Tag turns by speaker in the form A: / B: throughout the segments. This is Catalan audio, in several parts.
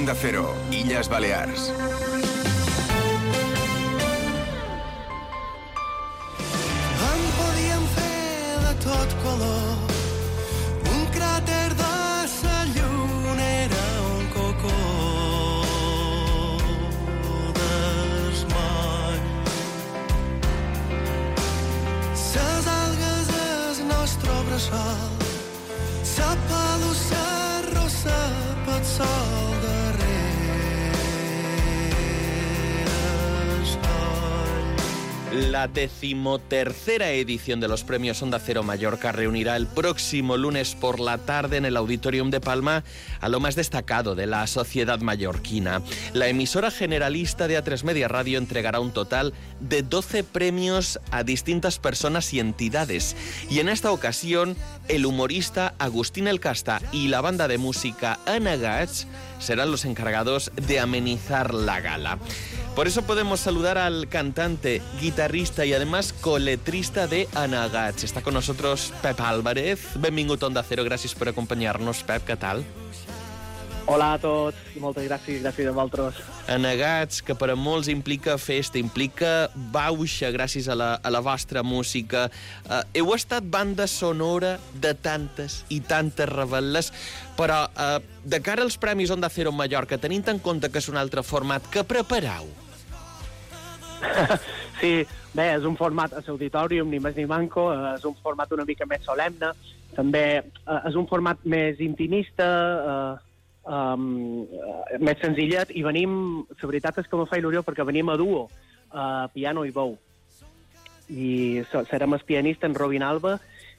A: Onda Cero, Illes Balears.
B: La decimotercera edición de los premios Onda Cero Mallorca reunirá el próximo lunes por la tarde en el Auditorium de Palma a lo más destacado de la sociedad mallorquina. La emisora generalista de A3 Media Radio entregará un total de 12 premios a distintas personas y entidades. Y en esta ocasión, el humorista Agustín El Casta y la banda de música Ana Gats serán los encargados de amenizar la gala. Por eso podemos saludar al cantante, guitarrista y además coletrista de Anagats. Está con nosotros Pep Álvarez. Benvingut a Onda Cero, gràcies per acompanyar-nos. Pep, què tal?
C: Hola a tots i moltes gràcies, gràcies a vosaltres.
B: Anagats, que per a molts implica festa, implica bauxa gràcies a la, a la vostra música. Uh, heu estat banda sonora de tantes i tantes rebel·les, però uh, de cara als Premis Onda Cero Mallorca, tenint en compte que és un altre format, que preparau?
C: sí, bé, és un format a l'auditorium, ni més ni manco, eh, és un format una mica més solemne, també eh, és un format més intimista, eh, um, eh, més senzillet, i venim, la veritat és que me fa il·lusió perquè venim a duo, uh, piano i bou. I serem el pianista en Robin Alba,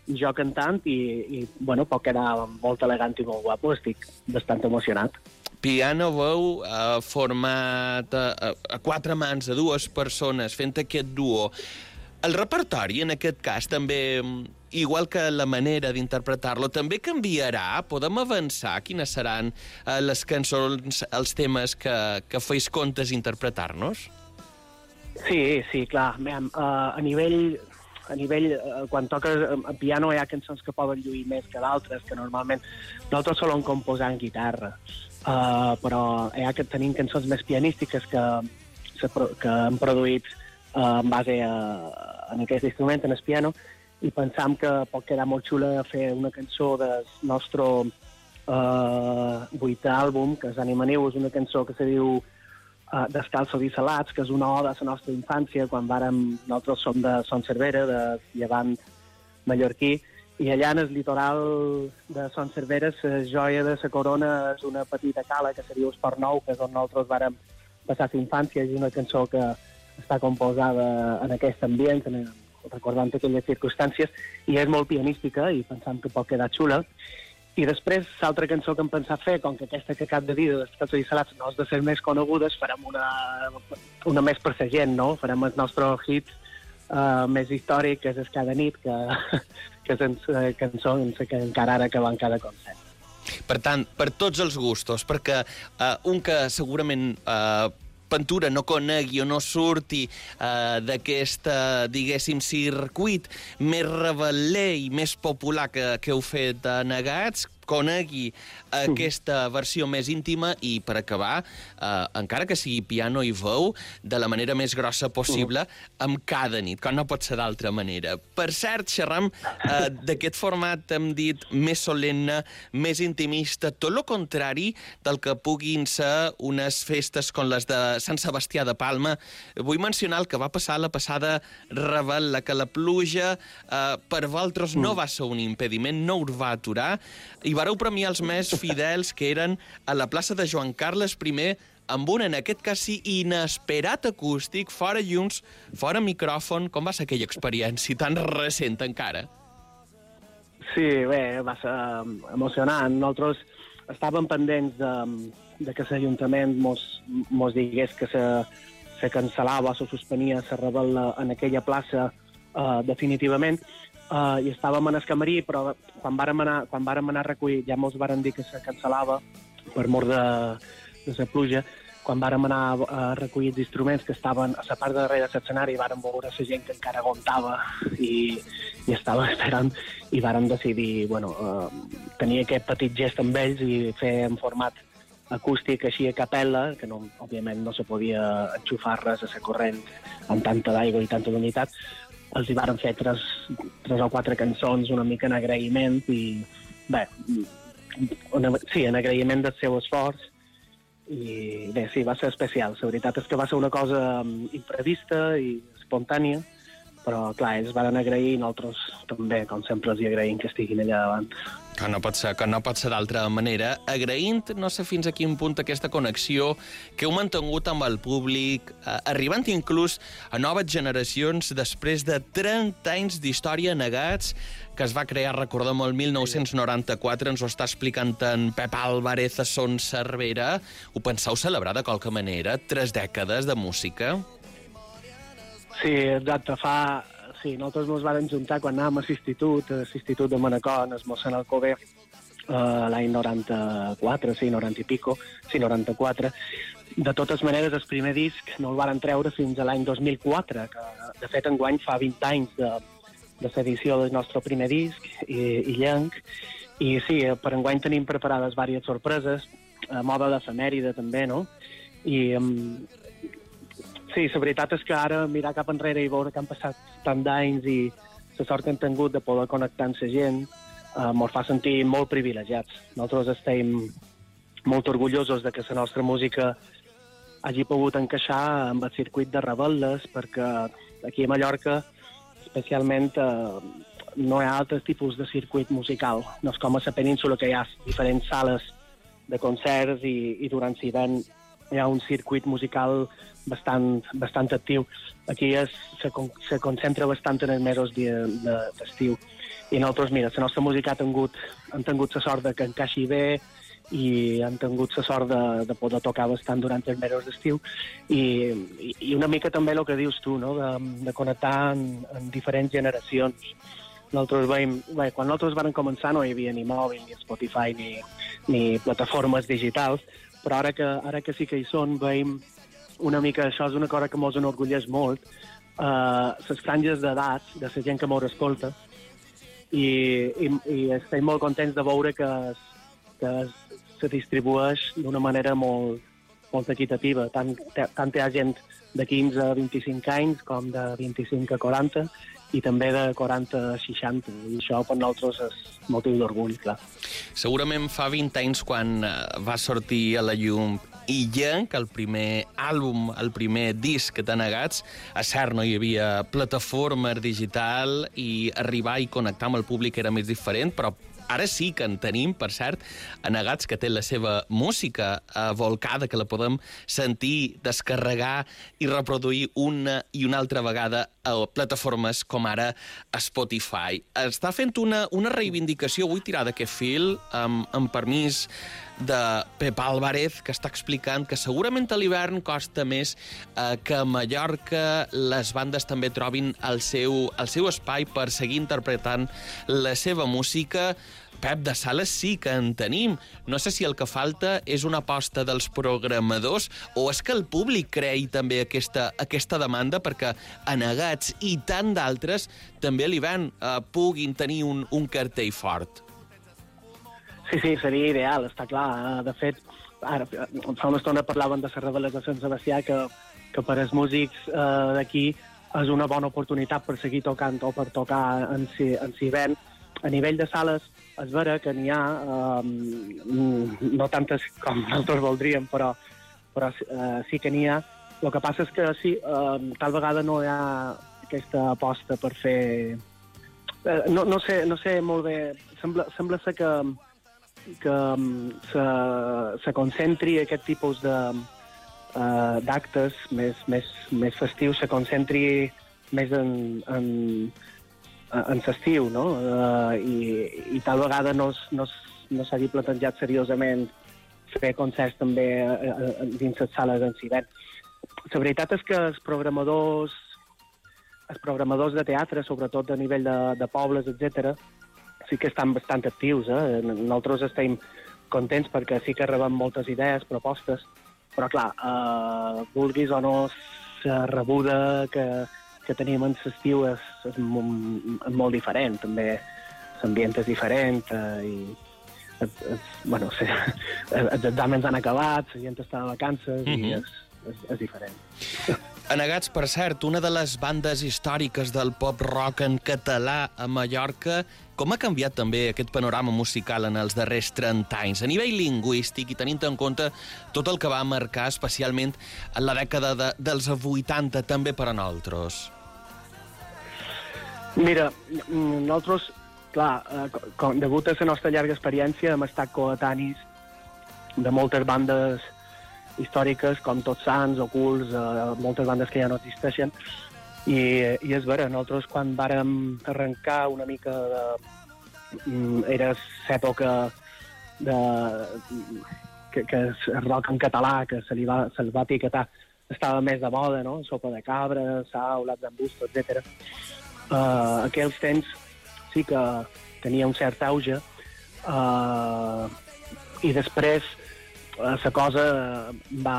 C: i jo cantant, i, i bueno, pot quedar molt elegant i molt guapo, estic bastant emocionat.
B: Piano veu eh, format a, a, a quatre mans, a dues persones, fent aquest duo. El repertori, en aquest cas, també, igual que la manera d'interpretar-lo, també canviarà? Podem avançar? Quines seran eh, les cançons, els temes que, que feis comptes interpretar-nos?
C: Sí, sí, clar. Uh, a nivell, a nivell uh, quan toques a piano hi ha cançons que poden lluir més que d'altres, que normalment nosaltres solem composar en guitarra, uh, però hi ha que tenim cançons més pianístiques que, que han produït uh, en base a, en aquest instrument, en el piano, i pensam que pot quedar molt xula fer una cançó del nostre uh, vuitè àlbum, que és Anima Niu, és una cançó que se diu Descalços i Salats, que és una oda a la nostra infància, quan vàrem, nosaltres som de Son Cervera, de Llevant mallorquí, i allà en el litoral de Son Cervera, la joia de la corona és una petita cala que se diu Esport Nou, que és on nosaltres vàrem passar la infància, és una cançó que està composada en aquest ambient, en, recordant aquelles circumstàncies, i és molt pianística, i pensam que pot quedar xula. I després, l'altra cançó que hem pensat fer, com que aquesta que acabo de dir, de Descalços i Salats, no és de ser més conegudes, farem una, una més per la gent, no? Farem el nostre hit uh, més històric, que és Cada nit, que, que és la cançó que encara ara que va cada concert.
B: Per tant, per tots els gustos, perquè uh, un que segurament uh, Ventura no conegui o no surti uh, d'aquest, uh, diguéssim, circuit més rebel·ler i més popular que, que heu fet a Negats, conegui aquesta versió més íntima i, per acabar, eh, encara que sigui piano i veu, de la manera més grossa possible, amb cada nit, com no pot ser d'altra manera. Per cert, xerram eh, d'aquest format, hem dit, més solemne, més intimista, tot el contrari del que puguin ser unes festes com les de Sant Sebastià de Palma. Vull mencionar el que va passar la passada Rebel, la que la pluja eh, per vosaltres no va ser un impediment, no us va aturar, i vareu premiar els més fidels que eren a la plaça de Joan Carles I amb un, en aquest cas sí, inesperat acústic, fora llums, fora micròfon. Com va ser aquella experiència tan recent encara?
C: Sí, bé, va ser emocionant. Nosaltres estàvem pendents de, de que l'Ajuntament mos, mos digués que se, se cancel·lava, se suspenia la rebel en aquella plaça uh, definitivament, uh, i estàvem en el camarí, però quan vàrem anar, quan vàrem anar a recollir ja mos varen dir que se cancel·lava per mort de, de la pluja, quan vàrem anar a recollir els instruments que estaven a la part de darrere de l'escenari, vàrem veure la gent que encara aguantava i, i estava esperant i vàrem decidir bueno, uh, tenir aquest petit gest amb ells i fer en format acústic així a capella, que no, òbviament no se podia enxufar res a la corrent amb tanta d'aigua i tanta humitat, els hi varen fer tres, tres o quatre cançons una mica en agraïment i bé, una, sí, en agraïment del seu esforç i bé, sí, va ser especial. La veritat és que va ser una cosa mm, imprevista i espontània, però clar, ells van agrair i nosaltres també, com sempre, els hi agraïm que estiguin allà davant.
B: Que no pot ser, que no pot ser d'altra manera. Agraint, no sé fins a quin punt aquesta connexió que heu mantingut amb el públic, eh, arribant inclús a noves generacions després de 30 anys d'història negats, que es va crear, recordem, el 1994, ens ho està explicant en Pep Álvarez a Son Cervera. Ho penseu celebrar de qualque manera? Tres dècades de música?
C: Sí, exacte. Fa... Sí, nosaltres ens vam juntar quan anàvem a l'institut, a l'institut de Manacor, el mossèn Alcover, eh, l'any 94, sí, 90 i pico, sí, 94. De totes maneres, el primer disc no el varen treure fins a l'any 2004, que de fet enguany fa 20 anys de, de l'edició del nostre primer disc i, i llenc. I sí, eh, per enguany tenim preparades diverses sorpreses, a moda d'efemèride també, no? I sí, la veritat és que ara mirar cap enrere i veure que han passat tant d'anys i la sort que hem tingut de poder connectar amb la gent eh, ens fa sentir molt privilegiats. Nosaltres estem molt orgullosos de que la nostra música hagi pogut encaixar amb el circuit de rebel·les, perquè aquí a Mallorca especialment eh, no hi ha altres tipus de circuit musical. No és com a la península que hi ha diferents sales de concerts i, i durant l'hivern hi ha un circuit musical bastant, bastant actiu. Aquí es, se, se concentra bastant en els mesos d'estiu. De, I nosaltres, mira, la nostra música ha tingut, han tingut la sort de que encaixi bé, i han tingut la sort de, de poder tocar bastant durant els mesos d'estiu i, i una mica també el que dius tu, no? de, de connectar en, en diferents generacions. Nosaltres veiem, bé, quan nosaltres vam començar no hi havia ni mòbil, ni Spotify, ni, ni plataformes digitals, però ara que, ara que sí que hi són, veiem una mica, això és una cosa que ens enorgulleix molt, uh, les franges d'edat de la gent que m'ho escolta, i, i, i estem molt contents de veure que, que se distribueix d'una manera molt, molt equitativa. Tant, tant hi ha gent de 15 a 25 anys com de 25 a 40 i també de 40 a 60. I això per nosaltres és motiu d'orgull, clar.
B: Segurament fa 20 anys quan eh, va sortir a la llum i que el primer àlbum, el primer disc que t'ha negats, a cert no hi havia plataforma digital i arribar i connectar amb el públic era més diferent, però Ara sí que en tenim, per cert, Anegats, que té la seva música eh, volcada, que la podem sentir, descarregar i reproduir una i una altra vegada a plataformes com ara Spotify. Està fent una, una reivindicació, vull tirar d'aquest fil, amb, amb permís de Pep Álvarez, que està explicant que segurament a l'hivern costa més eh, que a Mallorca les bandes també trobin el seu, el seu espai per seguir interpretant la seva música. Pep, de sales sí que en tenim. No sé si el que falta és una aposta dels programadors o és que el públic creï també aquesta, aquesta demanda perquè anegats i tant d'altres també a l'hivern eh, puguin tenir un, un cartell fort.
C: Sí, sí, seria ideal, està clar. Eh, de fet, ara, fa una estona parlaven de les rebel·les de Sebastià, que, que per als músics eh, d'aquí és una bona oportunitat per seguir tocant o per tocar en, si, en Civent. A nivell de sales, és vera que n'hi ha, eh, no tantes com nosaltres voldríem, però, però eh, sí que n'hi ha. El que passa és que sí, eh, tal vegada no hi ha aquesta aposta per fer... Eh, no, no, sé, no sé molt bé, sembla, sembla ser que, que um, se, se concentri aquest tipus de uh, d'actes més, més, més festius, se concentri més en, en, en l'estiu, no? Uh, i, I tal vegada no, no, no s'hagi plantejat seriosament fer concerts també uh, dins les sales en hivern. La veritat és que els programadors els programadors de teatre, sobretot a nivell de, de pobles, etc, sí que estan bastant actius. Eh? Nosaltres estem contents perquè sí que rebem moltes idees, propostes, però clar, eh, vulguis o no, la rebuda que, que tenim en l'estiu és, és, mo- és molt diferent. També l'ambient és diferent eh, i es, es, bueno, sí, els exàmens han acabat, la gent està de vacances
B: Mhm.
C: i és, és, és diferent.
B: Anegats, per cert, una de les bandes històriques del pop-rock en català a Mallorca, com ha canviat també aquest panorama musical en els darrers 30 anys? A nivell lingüístic i tenint en compte tot el que va marcar especialment en la dècada de, dels 80 també per a nosaltres.
C: Mira, nosaltres, clar, eh, co- com, degut a la nostra llarga experiència, hem estat coetanis de moltes bandes històriques, com Tots Sants, Ocults, eh, moltes bandes que ja no existeixen, i, i és vera, nosaltres quan vàrem arrencar una mica de... mm, Era l'època de, que, que el rock en català, que se li va, se li va etiquetar, estava més de moda, no? Sopa de cabra, sau, l'ats d'embusto, etc. Uh, aquells temps sí que tenia un cert auge uh, i després eh, la cosa va,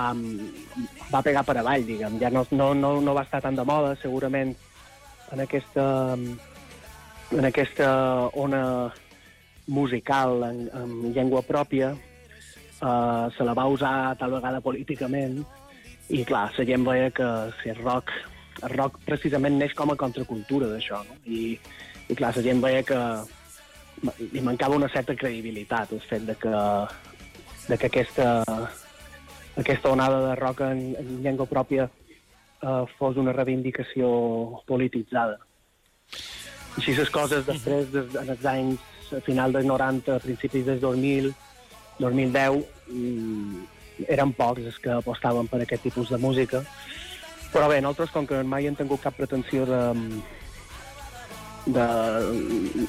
C: va pegar per avall, diguem. Ja no, no, no, no va estar tan de moda, segurament en aquesta, en aquesta ona musical en, en llengua pròpia uh, se la va usar tal vegada políticament i clar, la gent veia que si el rock, el rock precisament neix com a contracultura d'això, no? I, i clar, la gent veia que li mancava una certa credibilitat el fet de que, de que aquesta, aquesta onada de rock en, en llengua pròpia eh, fos una reivindicació polititzada. Així les coses després, des, en els anys a final dels 90, a principis dels 2000, 2010, mm, eren pocs els que apostaven per aquest tipus de música. Però bé, nosaltres, com que mai hem tingut cap pretensió de, de,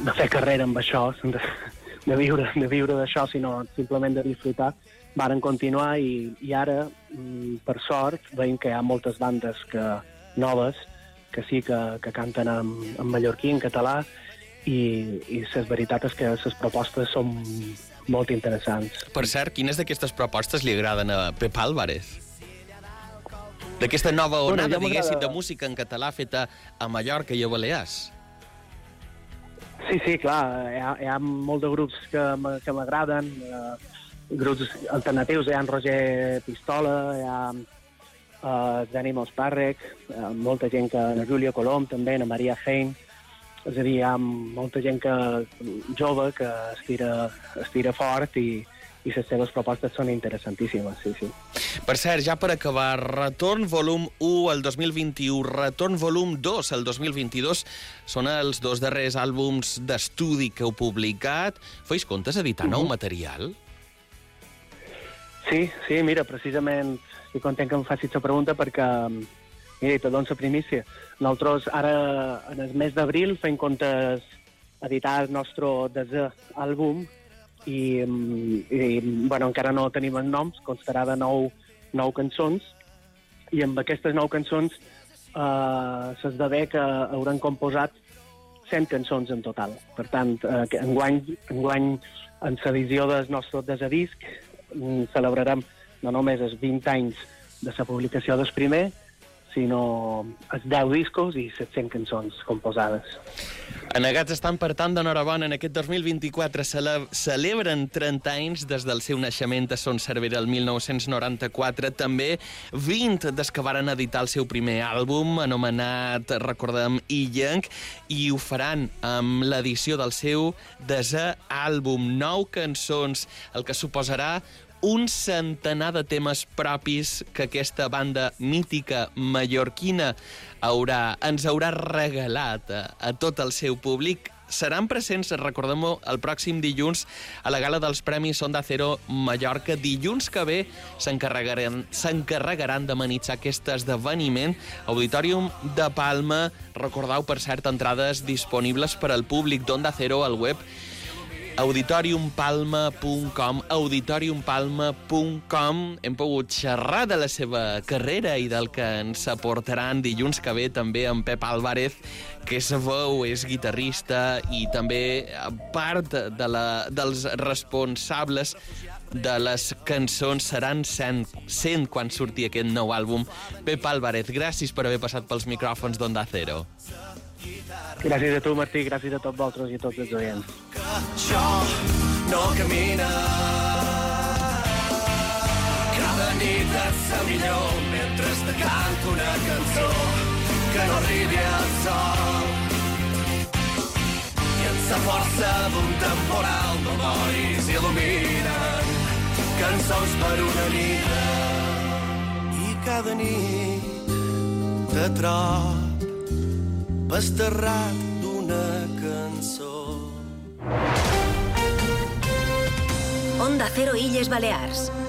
C: de fer carrera amb això, de, viure de viure d'això, sinó simplement de disfrutar, varen continuar i, i ara, mm, per sort, veiem que hi ha moltes bandes que, noves que sí que, que canten en, en mallorquí, en català, i, i la veritat és que les propostes són molt interessants.
B: Per cert, quines d'aquestes propostes li agraden a Pep Álvarez? D'aquesta nova
C: Bueno,
B: onada,
C: m'agrada-
B: diguéssim, de música en català feta a Mallorca i a Balears.
C: Sí, sí, clar, hi ha, hi ha molt de grups que m'agraden, eh, grups alternatius, hi ha en Roger Pistola, hi ha eh, Dani eh, molta gent que... En Júlia Colom, també, en Maria Hein, és a dir, hi ha molta gent que, jove que estira, estira fort i, i les seves propostes són interessantíssimes, sí, sí.
B: Per cert, ja per acabar, Retorn volum 1 el 2021, Retorn volum 2 el 2022, són els dos darrers àlbums d'estudi que heu publicat. Feis comptes editar nou material?
C: Sí, sí, mira, precisament estic content que em facis la pregunta perquè, mira, te dono la primícia. Nosaltres ara, en el mes d'abril, fem comptes editar el nostre desè àlbum i, mm, i, bueno, encara no tenim els noms, constarà de nou, nou cançons i amb aquestes nou cançons eh, s'esdevé que hauran composat 100 cançons en total. Per tant, eh, enguany, enguany en l'edició del nostre desè disc mm, celebrarem no només els 20 anys de la publicació del primer, sinó els 10 discos i 700 cançons composades.
B: Anegats estan, per tant, d'enhorabona. En aquest 2024 cele celebren 30 anys des del seu naixement a Son Cervera el 1994. També 20 des que varen editar el seu primer àlbum, anomenat, recordem, Illenc, i ho faran amb l'edició del seu desè àlbum. Nou cançons, el que suposarà un centenar de temes propis que aquesta banda mítica mallorquina haurà, ens haurà regalat a, a tot el seu públic seran presents, recordem-ho, el pròxim dilluns a la gala dels Premis Onda Cero Mallorca. Dilluns que ve s'encarregaran s'encarregaran d'amenitzar aquest esdeveniment. Auditorium de Palma, recordeu, per cert, entrades disponibles per al públic d'Onda Cero al web auditoriumpalma.com auditoriumpalma.com Hem pogut xerrar de la seva carrera i del que ens aportaran dilluns que ve també en Pep Álvarez, que veu, és guitarrista i també part de la, dels responsables de les cançons seran 100, 100 quan surti aquest nou àlbum. Pep Álvarez, gràcies per haver passat pels micròfons d'Onda Cero.
C: Gràcies a tu, Martí, gràcies a tots vosaltres i a tots els oients.
D: Això no camina. Cada nit et sa millor mentre te canto una cançó que no arribi al sol. I en sa força d'un temporal memoris il·luminen cançons per una nit. I cada nit te trob Basterrat d'una cançó.
E: Onda Cero Illes Balears.